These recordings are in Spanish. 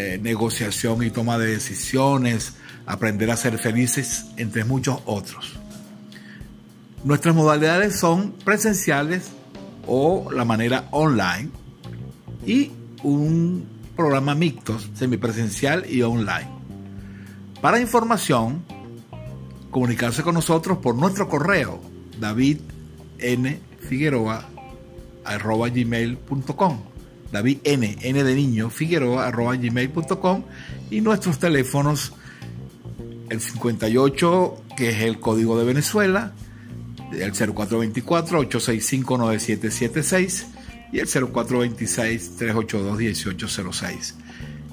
eh, negociación y toma de decisiones, aprender a ser felices, entre muchos otros. Nuestras modalidades son presenciales o la manera online y un programa mixto, semipresencial y online. Para información, comunicarse con nosotros por nuestro correo davidnfigueroa.gmail.com David N, N de niño, Figueroa, gmail.com y nuestros teléfonos el 58, que es el código de Venezuela, el 0424-865-9776 y el 0426-382-1806.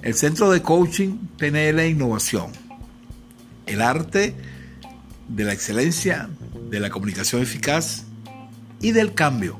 El Centro de Coaching PNL e Innovación. El arte de la excelencia, de la comunicación eficaz y del cambio.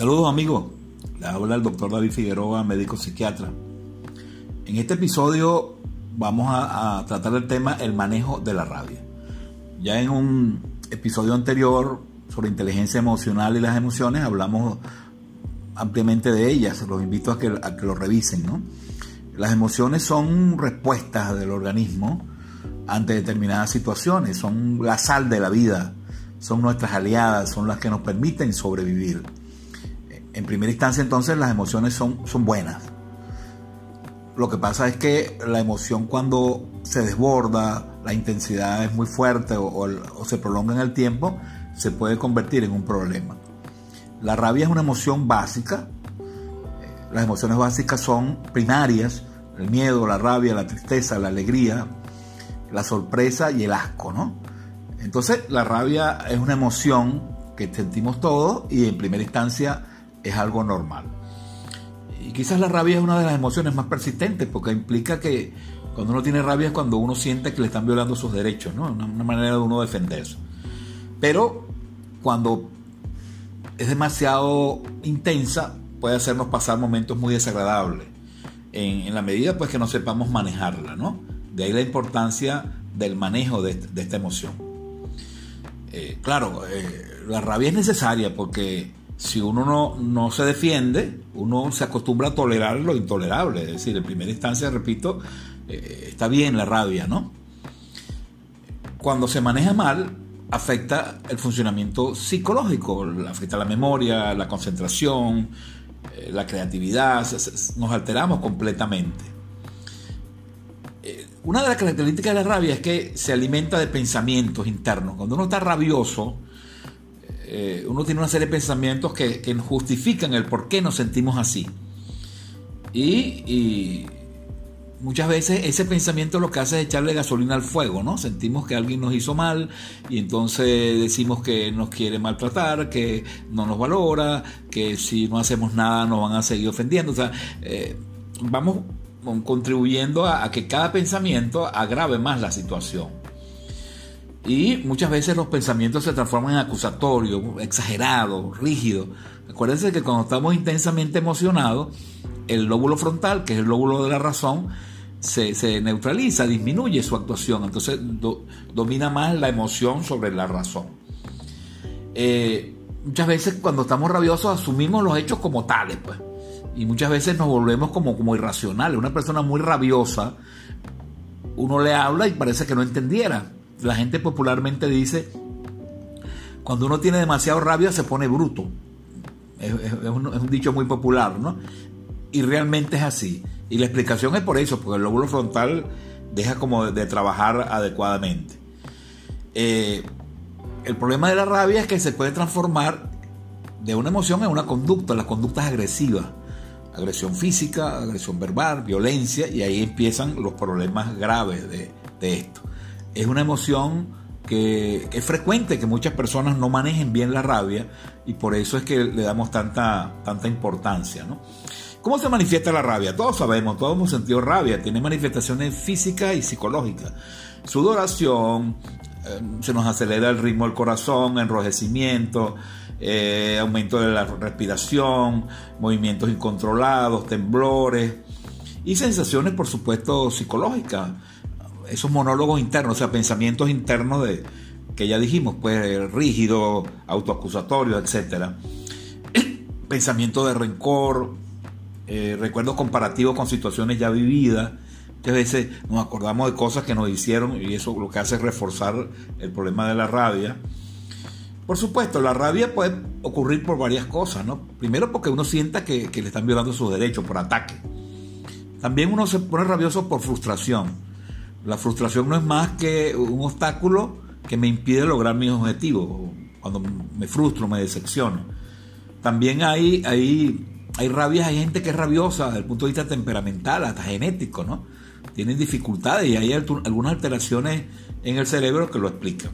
Saludos amigos, le habla el doctor David Figueroa, médico psiquiatra. En este episodio vamos a, tratar el tema el manejo de la rabia. Ya en un episodio anterior sobre inteligencia emocional y las emociones hablamos ampliamente de ellas, los invito a que, lo revisen. ¿no? Las emociones son respuestas del organismo ante determinadas situaciones, son la sal de la vida, son nuestras aliadas, son las que nos permiten sobrevivir en primera instancia entonces las emociones son, son buenas. Lo que pasa es que la emoción cuando se desborda, la intensidad es muy fuerte o, se prolonga en el tiempo, se puede convertir en un problema. La rabia es una emoción básica. Las emociones básicas son primarias, el miedo, la rabia, la tristeza, la alegría, la sorpresa y el asco, ¿no? Entonces la rabia es una emoción que sentimos todos y en primera instancia es algo normal. Y quizás la rabia es una de las emociones más persistentes porque implica que cuando uno tiene rabia es cuando uno siente que le están violando sus derechos, ¿no? Una, manera de uno defenderse. Pero cuando es demasiado intensa puede hacernos pasar momentos muy desagradables en, la medida pues que no sepamos manejarla, ¿no? De ahí la importancia del manejo de, esta emoción. Eh, claro, eh, la rabia es necesaria porque si uno no, se defiende, uno se acostumbra a tolerar lo intolerable. Es decir, en primera instancia, repito, eh, está bien la rabia, ¿no? Cuando se maneja mal, afecta el funcionamiento psicológico, afecta la memoria, la concentración, eh, la creatividad, nos alteramos completamente. Eh, una de las características de la rabia es que se alimenta de pensamientos internos. Cuando uno está rabioso, eh, uno tiene una serie de pensamientos que, justifican el por qué nos sentimos así. Y, muchas veces ese pensamiento lo que hace es echarle gasolina al fuego, ¿no? Sentimos que alguien nos hizo mal y entonces decimos que nos quiere maltratar, que no nos valora, que si no hacemos nada nos van a seguir ofendiendo. O sea, eh, vamos contribuyendo a, que cada pensamiento agrave más la situación. Y muchas veces los pensamientos se transforman en acusatorios, exagerados, rígidos. Acuérdense que cuando estamos intensamente emocionados, el lóbulo frontal, que es el lóbulo de la razón, se, neutraliza, disminuye su actuación, entonces domina más la emoción sobre la razón. Eh, muchas veces cuando estamos rabiosos asumimos los hechos como tales, pues, y muchas veces nos volvemos como, como irracionales. Una persona muy rabiosa, uno le habla y parece que no entendiera. La gente popularmente dice, cuando uno tiene demasiado rabia se pone bruto. Es, un, dicho muy popular, ¿no? Y realmente es así. Y la explicación es por eso, porque el lóbulo frontal deja como de, trabajar adecuadamente. Eh, el problema de la rabia es que se puede transformar de una emoción en una conducta, las conductas agresivas. Agresión física, agresión verbal, violencia, y ahí empiezan los problemas graves de, esto. Es una emoción que, es frecuente que muchas personas no manejen bien la rabia y por eso es que le damos tanta, tanta importancia. ¿no? ¿Cómo se manifiesta la rabia? Todos sabemos, todos hemos sentido rabia, tiene manifestaciones físicas y psicológicas. Sudoración, eh, se nos acelera el ritmo del corazón, enrojecimiento, eh, aumento de la respiración, movimientos incontrolados, temblores y sensaciones, por supuesto, psicológicas. Esos monólogos internos, o sea, pensamientos internos de que ya dijimos, pues rígido, autoacusatorio, etc. Pensamiento de rencor, eh, recuerdos comparativos con situaciones ya vividas. Muchas veces nos acordamos de cosas que nos hicieron y eso lo que hace es reforzar el problema de la rabia. Por supuesto, la rabia puede ocurrir por varias cosas, ¿no? Primero porque uno sienta que, le están violando sus derechos por ataque. También uno se pone rabioso por frustración. La frustración no es más que un obstáculo que me impide lograr mis objetivos, cuando me frustro, me decepciono. También hay, hay hay rabias, hay gente que es rabiosa desde el punto de vista temperamental, hasta genético, ¿no? Tienen dificultades y hay algunas alteraciones en el cerebro que lo explican.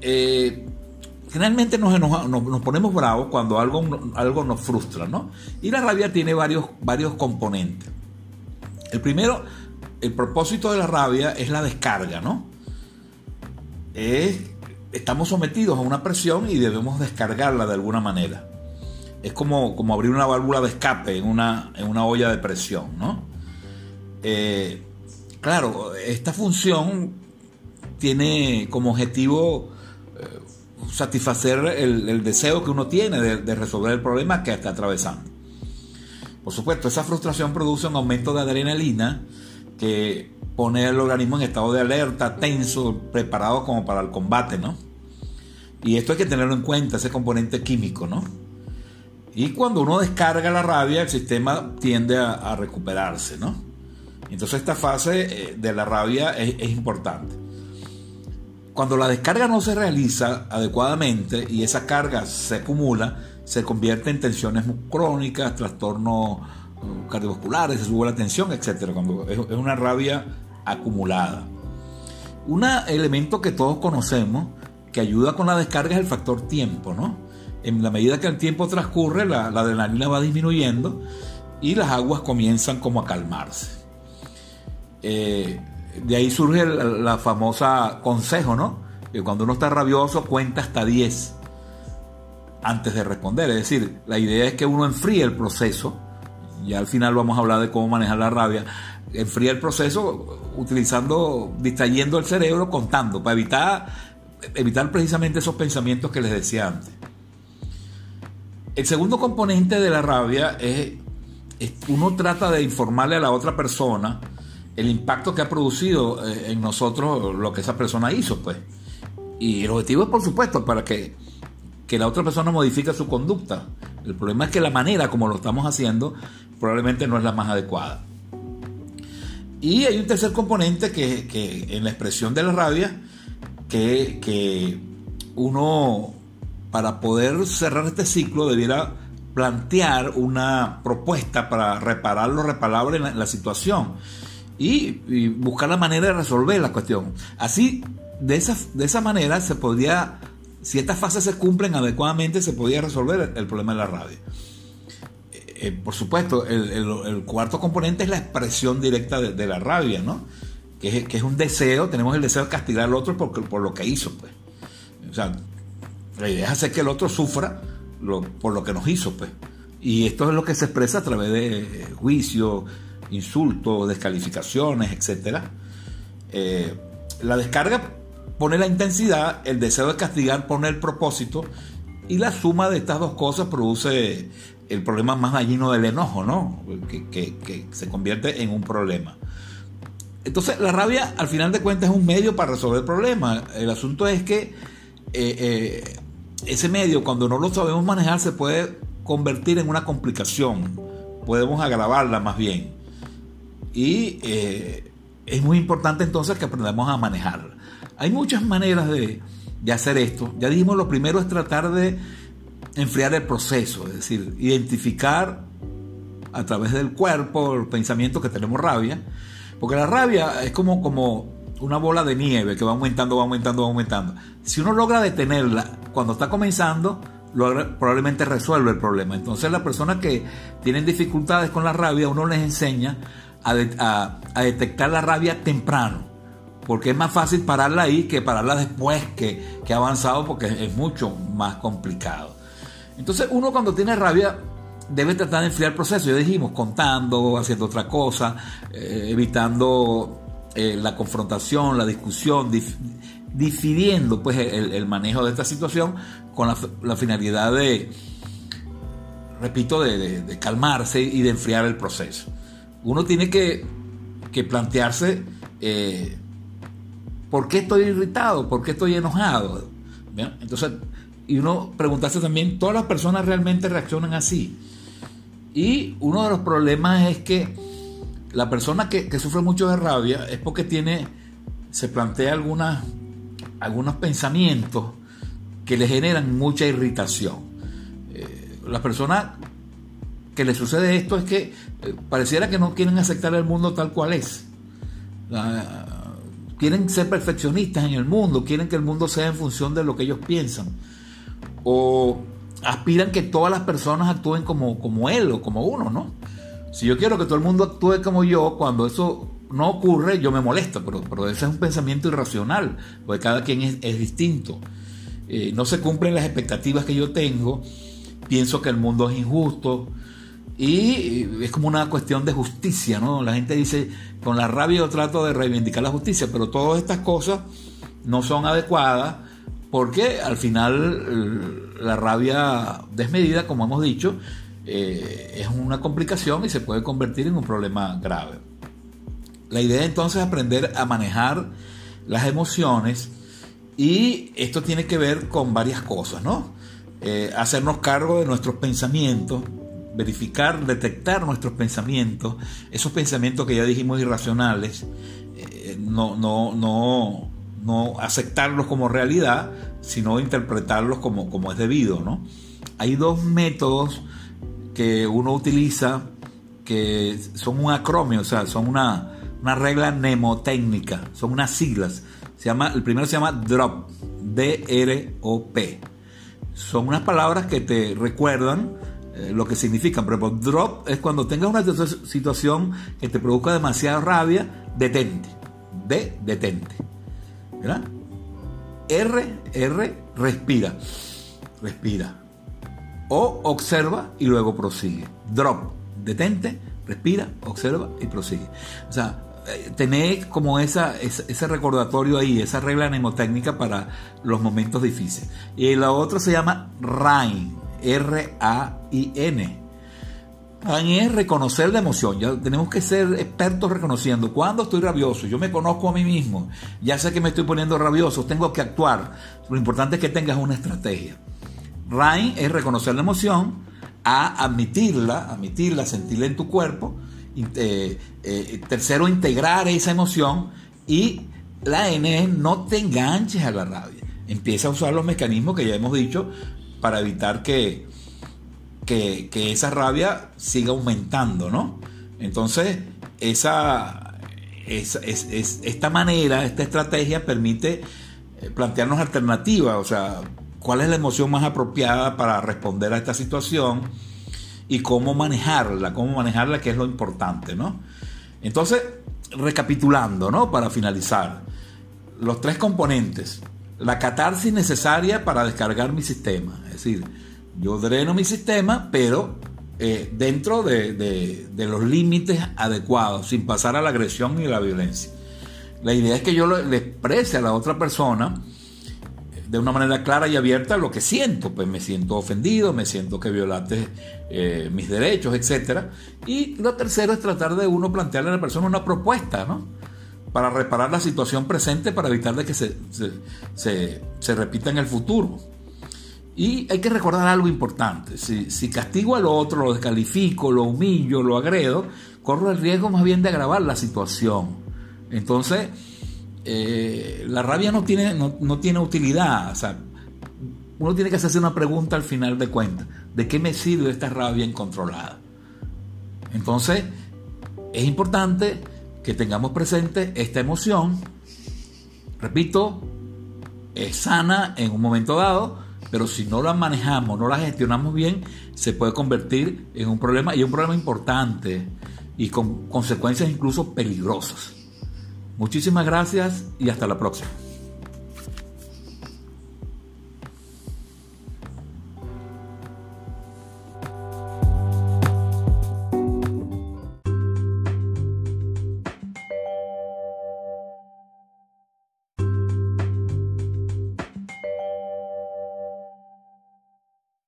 Eh, generalmente nos, nos, ponemos bravos cuando algo, algo nos frustra, ¿no? Y la rabia tiene varios, varios componentes. El primero, el propósito de la rabia es la descarga, ¿no? estamos sometidos a una presión y debemos descargarla de alguna manera es como, como abrir una válvula de escape en una, en una olla de presión, ¿no? Eh, claro, esta función tiene como objetivo eh, satisfacer el, deseo que uno tiene de, resolver el problema que está atravesando. Por supuesto, esa frustración produce un aumento de adrenalina que pone al organismo en estado de alerta, tenso, preparado como para el combate, ¿no? Y esto hay que tenerlo en cuenta, ese componente químico, ¿no? Y cuando uno descarga la rabia, el sistema tiende a, recuperarse, ¿no? Entonces esta fase eh, de la rabia es, importante. Cuando la descarga no se realiza adecuadamente y esa carga se acumula, se convierte en tensiones crónicas, trastornos uh, cardiovasculares, se sube la tensión, etc. Cuando es, una rabia acumulada. Un elemento que todos conocemos que ayuda con la descarga es el factor tiempo, ¿no? en la medida que el tiempo transcurre, la, adrenalina va disminuyendo y las aguas comienzan como a calmarse. Eh, de ahí surge la, famosa consejo, ¿no? Que cuando uno está rabioso cuenta hasta 10 antes de responder. Es decir, la idea es que uno enfríe el proceso. Ya al final vamos a hablar de cómo manejar la rabia. Enfría el proceso utilizando, distrayendo el cerebro, contando, para evitar, evitar precisamente esos pensamientos que les decía antes. El segundo componente de la rabia es, uno trata de informarle a la otra persona el impacto que ha producido eh, en nosotros lo que esa persona hizo, pues. Y el objetivo es, por supuesto, para que, la otra persona modifique su conducta. El problema es que la manera como lo estamos haciendo probablemente no es la más adecuada. Y hay un tercer componente que, que en la expresión de la rabia, que, que uno para poder cerrar este ciclo debiera plantear una propuesta para reparar lo reparable en la, situación y, buscar la manera de resolver la cuestión. Así, de esa, de esa manera se podría, si estas fases se cumplen adecuadamente, se podría resolver el, problema de la rabia. Eh, eh, por supuesto, el, cuarto componente es la expresión directa de, la rabia, ¿no? Que es, que es, un deseo, tenemos el deseo de castigar al otro por, por lo que hizo, pues. O sea, la idea es hacer que el otro sufra por lo que nos hizo, pues. Y esto es lo que se expresa a través de juicio, insultos, descalificaciones, etc. Eh, la descarga pone la intensidad, el deseo de castigar pone el propósito, y la suma de estas dos cosas produce el problema más dañino del enojo, ¿no? Que, se convierte en un problema. Entonces, la rabia, al final de cuentas, es un medio para resolver el problema. El asunto es que eh, eh, ese medio, cuando no lo sabemos manejar, se puede convertir en una complicación. Podemos agravarla más bien. Y eh, es muy importante entonces que aprendamos a manejarla. Hay muchas maneras de, hacer esto. Ya dijimos, lo primero es tratar de enfriar el proceso, es decir, identificar a través del cuerpo, el pensamiento que tenemos rabia, porque la rabia es como, como una bola de nieve que va aumentando, va aumentando, va aumentando. Si uno logra detenerla cuando está comenzando, probablemente resuelve el problema. Entonces las personas que tienen dificultades con la rabia, uno les enseña a, detectar la rabia temprano. Porque es más fácil pararla ahí que pararla después que, que ha avanzado porque es mucho más complicado. Entonces uno cuando tiene rabia debe tratar de enfriar el proceso. Ya dijimos, contando, haciendo otra cosa, eh, evitando eh, la confrontación, la discusión, difidiendo pues el, manejo de esta situación con la, finalidad de, repito, de, calmarse y de enfriar el proceso. Uno tiene que, plantearse eh, por qué estoy irritado, por qué estoy enojado. Entonces, y uno preguntarse también, ¿todas las personas realmente reaccionan así? Y uno de los problemas es que la persona que, sufre mucho de rabia es porque tiene, se plantea algunas, algunos pensamientos que le generan mucha irritación. Eh, la persona que le sucede esto es que eh, pareciera que no quieren aceptar el mundo tal cual es. Quieren ser perfeccionistas en el mundo, quieren que el mundo sea en función de lo que ellos piensan. O aspiran que todas las personas actúen como, como él o como uno, ¿no? Si yo quiero que todo el mundo actúe como yo, cuando eso no ocurre, yo me molesto, pero, pero ese es un pensamiento irracional, porque cada quien es, distinto. Eh, no se cumplen las expectativas que yo tengo, pienso que el mundo es injusto y es como una cuestión de justicia, ¿no? La gente dice, con la rabia yo trato de reivindicar la justicia, pero todas estas cosas no son adecuadas porque al final la rabia desmedida, como hemos dicho, eh, es una complicación y se puede convertir en un problema grave. La idea entonces es aprender a manejar las emociones y esto tiene que ver con varias cosas, ¿no? Eh, hacernos cargo de nuestros pensamientos, verificar, detectar nuestros pensamientos, esos pensamientos que ya dijimos irracionales, eh, no, no, no, no aceptarlos como realidad, sino interpretarlos como, como es debido, ¿no? Hay dos métodos que uno utiliza que son un acromio, o sea, son una, regla mnemotécnica, son unas siglas. Se llama, el primero se llama DROP, D-R-O-P. Son unas palabras que te recuerdan eh, lo que significan. Por ejemplo, drop es cuando tengas una situación que te produzca demasiada rabia, detente. D, detente. ¿Verdad? R, R, respira. Respira o observa y luego prosigue. Drop, detente, respira, observa y prosigue. O sea, eh, tener como esa, ese recordatorio ahí, esa regla mnemotécnica para los momentos difíciles. Y la otra se llama RAIN, R-A-I-N. RAIN es reconocer la emoción. Ya tenemos que ser expertos reconociendo cuando estoy rabioso. Yo me conozco a mí mismo. Ya sé que me estoy poniendo rabioso. Tengo que actuar. Lo importante es que tengas una estrategia. Rain es reconocer la emoción, A, admitirla, admitirla, sentirla en tu cuerpo. Eh, eh, tercero, integrar esa emoción. Y la N es no te enganches a la rabia. Empieza a usar los mecanismos que ya hemos dicho para evitar que, que, esa rabia siga aumentando, ¿no? Entonces, esa, esta manera, esta estrategia permite eh, plantearnos alternativas, o sea, cuál es la emoción más apropiada para responder a esta situación y cómo manejarla, cómo manejarla, que es lo importante, ¿no? Entonces, recapitulando, ¿no? Para finalizar, los tres componentes, la catarsis necesaria para descargar mi sistema, es decir, yo dreno mi sistema, pero eh, dentro de, los límites adecuados, sin pasar a la agresión y la violencia. La idea es que yo le exprese a la otra persona eh, de una manera clara y abierta lo que siento, pues me siento ofendido, me siento que violaste eh, mis derechos, etc. Y lo tercero es tratar de uno plantearle a la persona una propuesta, ¿no? Para reparar la situación presente, para evitar de que se, se repita en el futuro. Y hay que recordar algo importante, si, castigo al otro, lo descalifico, lo humillo, lo agredo, corro el riesgo más bien de agravar la situación. Entonces, eh, la rabia no tiene, no, tiene utilidad. O sea, uno tiene que hacerse una pregunta al final de cuentas. ¿De qué me sirve esta rabia incontrolada? Entonces, es importante que tengamos presente esta emoción. Repito, es sana en un momento dado, pero si no la manejamos, no la gestionamos bien, se puede convertir en un problema y un problema importante y con consecuencias incluso peligrosas. Muchísimas gracias y hasta la próxima.